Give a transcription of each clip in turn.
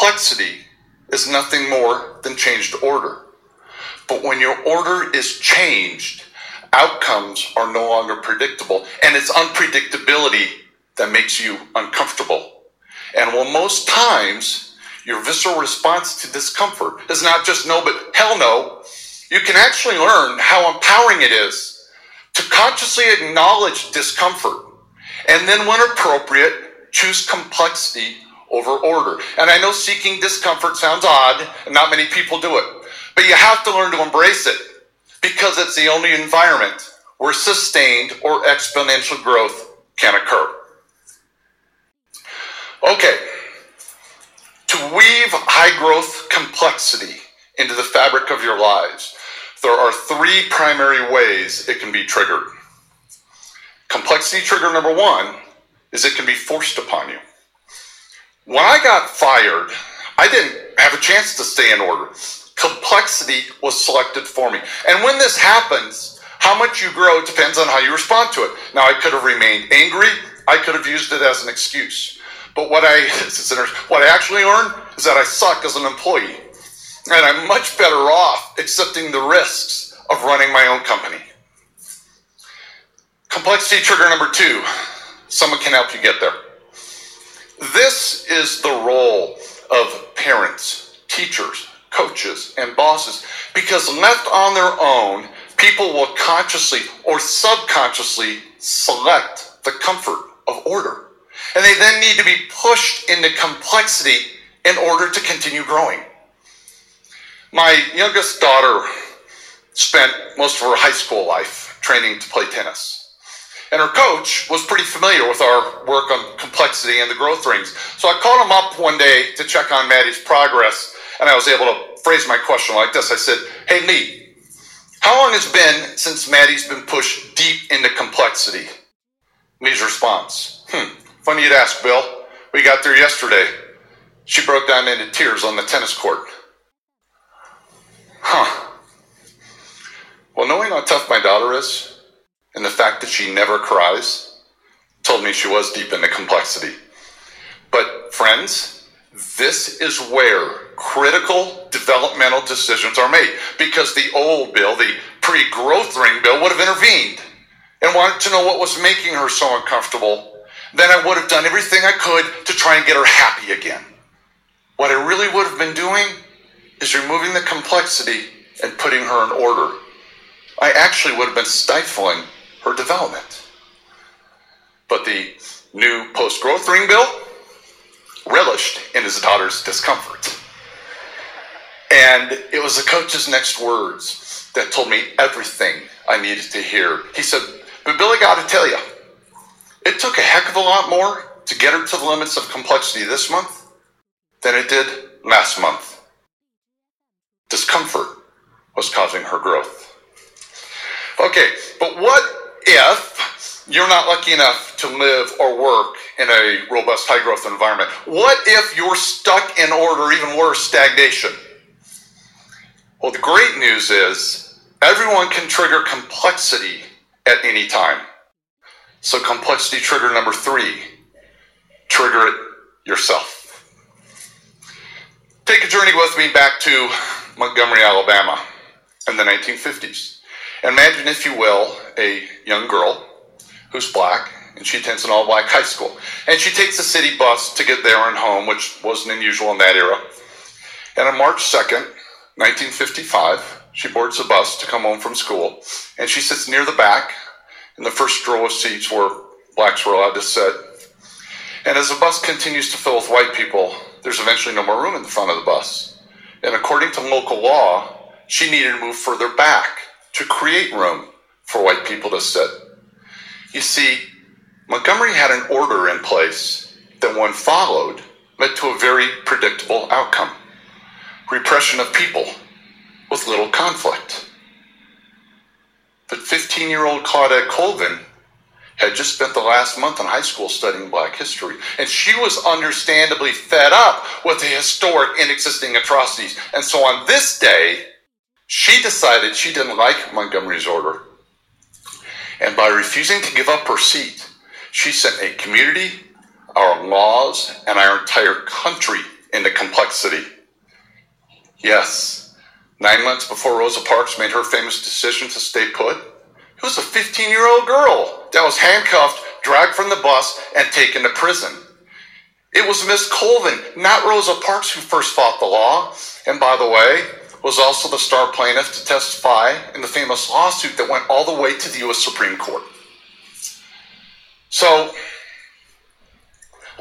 complexity is nothing more than changed order. But when your order is changed, outcomes are no longer predictable, and it's unpredictability that makes you uncomfortable. And well, most times, your visceral response to discomfort is not just no, but hell no. You can actually learn how empowering it is to consciously acknowledge discomfort and then, when appropriate, choose complexity over order. And I know seeking discomfort sounds odd, and not many people do it, but you have to learn to embrace it because it's the only environment where sustained or exponential growth can occur. Okay, to weave high growth complexity into the fabric of your lives, there are three primary ways it can be triggered. Complexity trigger number one is it can be forced upon you. When I got fired, I didn't have a chance to stay in order. Complexity was selected for me. And when this happens, how much you grow depends on how you respond to it. Now, I could have remained angry. I could have used it as an excuse. But what I, what I actually learned is that I suck as an employee. And I'm much better off accepting the risks of running my own company. Complexity trigger number two someone can help you get there. This is the role of parents, teachers, coaches, and bosses because left on their own, people will consciously or subconsciously select the comfort of order. And they then need to be pushed into complexity in order to continue growing. My youngest daughter spent most of her high school life training to play tennis. And her coach was pretty familiar with our work on complexity and the growth rings. So I called him up one day to check on Maddie's progress, and I was able to phrase my question like this I said, Hey, Lee, how long has been since Maddie's been pushed deep into complexity? Lee's response, Hmm, funny you'd ask, Bill. We got there yesterday. She broke down into tears on the tennis court. Huh. Well, knowing how tough my daughter is, and the fact that she never cries, told me she was deep into complexity. But, friends, this is where critical developmental decisions are made because the old Bill, the pre growth ring Bill, would have intervened and wanted to know what was making her so uncomfortable. Then I would have done everything I could to try and get her happy again. What I really would have been doing is removing the complexity and putting her in order. I actually would have been stifling her development. But the new post growth ring bill relished in his daughter's discomfort. And it was the coach's next words that told me everything I needed to hear. He said, But Billy, got to tell you, it took a heck of a lot more to get her to the limits of complexity this month than it did last month. Discomfort was causing her growth. Okay, but what you're not lucky enough to live or work in a robust high growth environment? What if you're stuck in order, even worse, stagnation? Well, the great news is everyone can trigger complexity at any time. So, complexity trigger number three trigger it yourself. Take a journey with me back to Montgomery, Alabama in the 1950s. Imagine, if you will, a young girl who's black and she attends an all black high school. And she takes a city bus to get there and home, which wasn't unusual in that era. And on March 2nd, 1955, she boards the bus to come home from school. And she sits near the back in the first row of seats where blacks were allowed to sit. And as the bus continues to fill with white people, there's eventually no more room in the front of the bus. And according to local law, she needed to move further back to create room for white people to sit. You see, Montgomery had an order in place that, when followed, led to a very predictable outcome repression of people with little conflict. But 15 year old Claudette Colvin had just spent the last month in high school studying black history, and she was understandably fed up with the historic and existing atrocities. And so on this day, she decided she didn't like Montgomery's order. And by refusing to give up her seat, she sent a community, our laws, and our entire country into complexity. Yes, nine months before Rosa Parks made her famous decision to stay put, it was a 15 year old girl that was handcuffed, dragged from the bus, and taken to prison. It was Miss Colvin, not Rosa Parks, who first fought the law, and by the way, was also the star plaintiff to testify in the famous lawsuit that went all the way to the U.S. Supreme Court. So,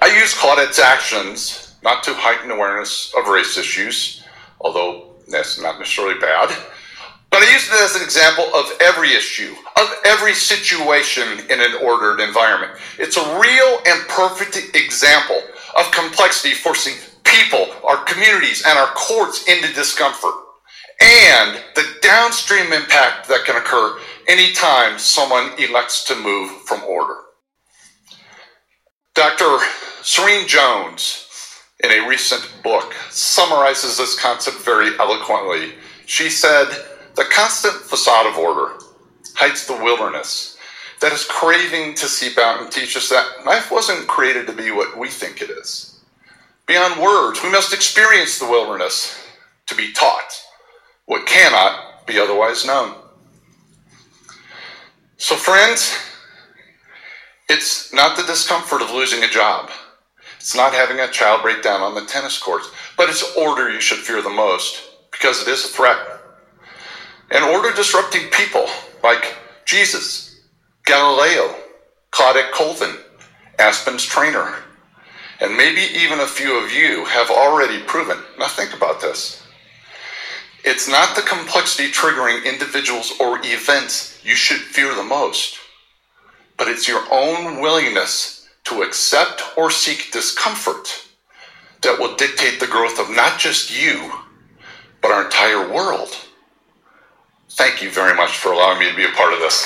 I use Claudette's actions not to heighten awareness of race issues, although that's not necessarily bad, but I use it as an example of every issue, of every situation in an ordered environment. It's a real and perfect example of complexity forcing people, our communities, and our courts into discomfort, downstream impact that can occur anytime someone elects to move from order. Dr. Serene Jones, in a recent book, summarizes this concept very eloquently. She said, The constant facade of order hides the wilderness that is craving to seep out and teach us that life wasn't created to be what we think it is. Beyond words, we must experience the wilderness to be taught what cannot be otherwise known. So, friends, it's not the discomfort of losing a job. It's not having a child break down on the tennis courts, but it's order you should fear the most because it is a threat. And order disrupting people like Jesus, Galileo, Claudette Colvin, Aspen's trainer, and maybe even a few of you have already proven. Now, think about this. It's not the complexity triggering individuals or events you should fear the most but it's your own willingness to accept or seek discomfort that will dictate the growth of not just you, but our entire world. Thank you very much for allowing me to be a part of this.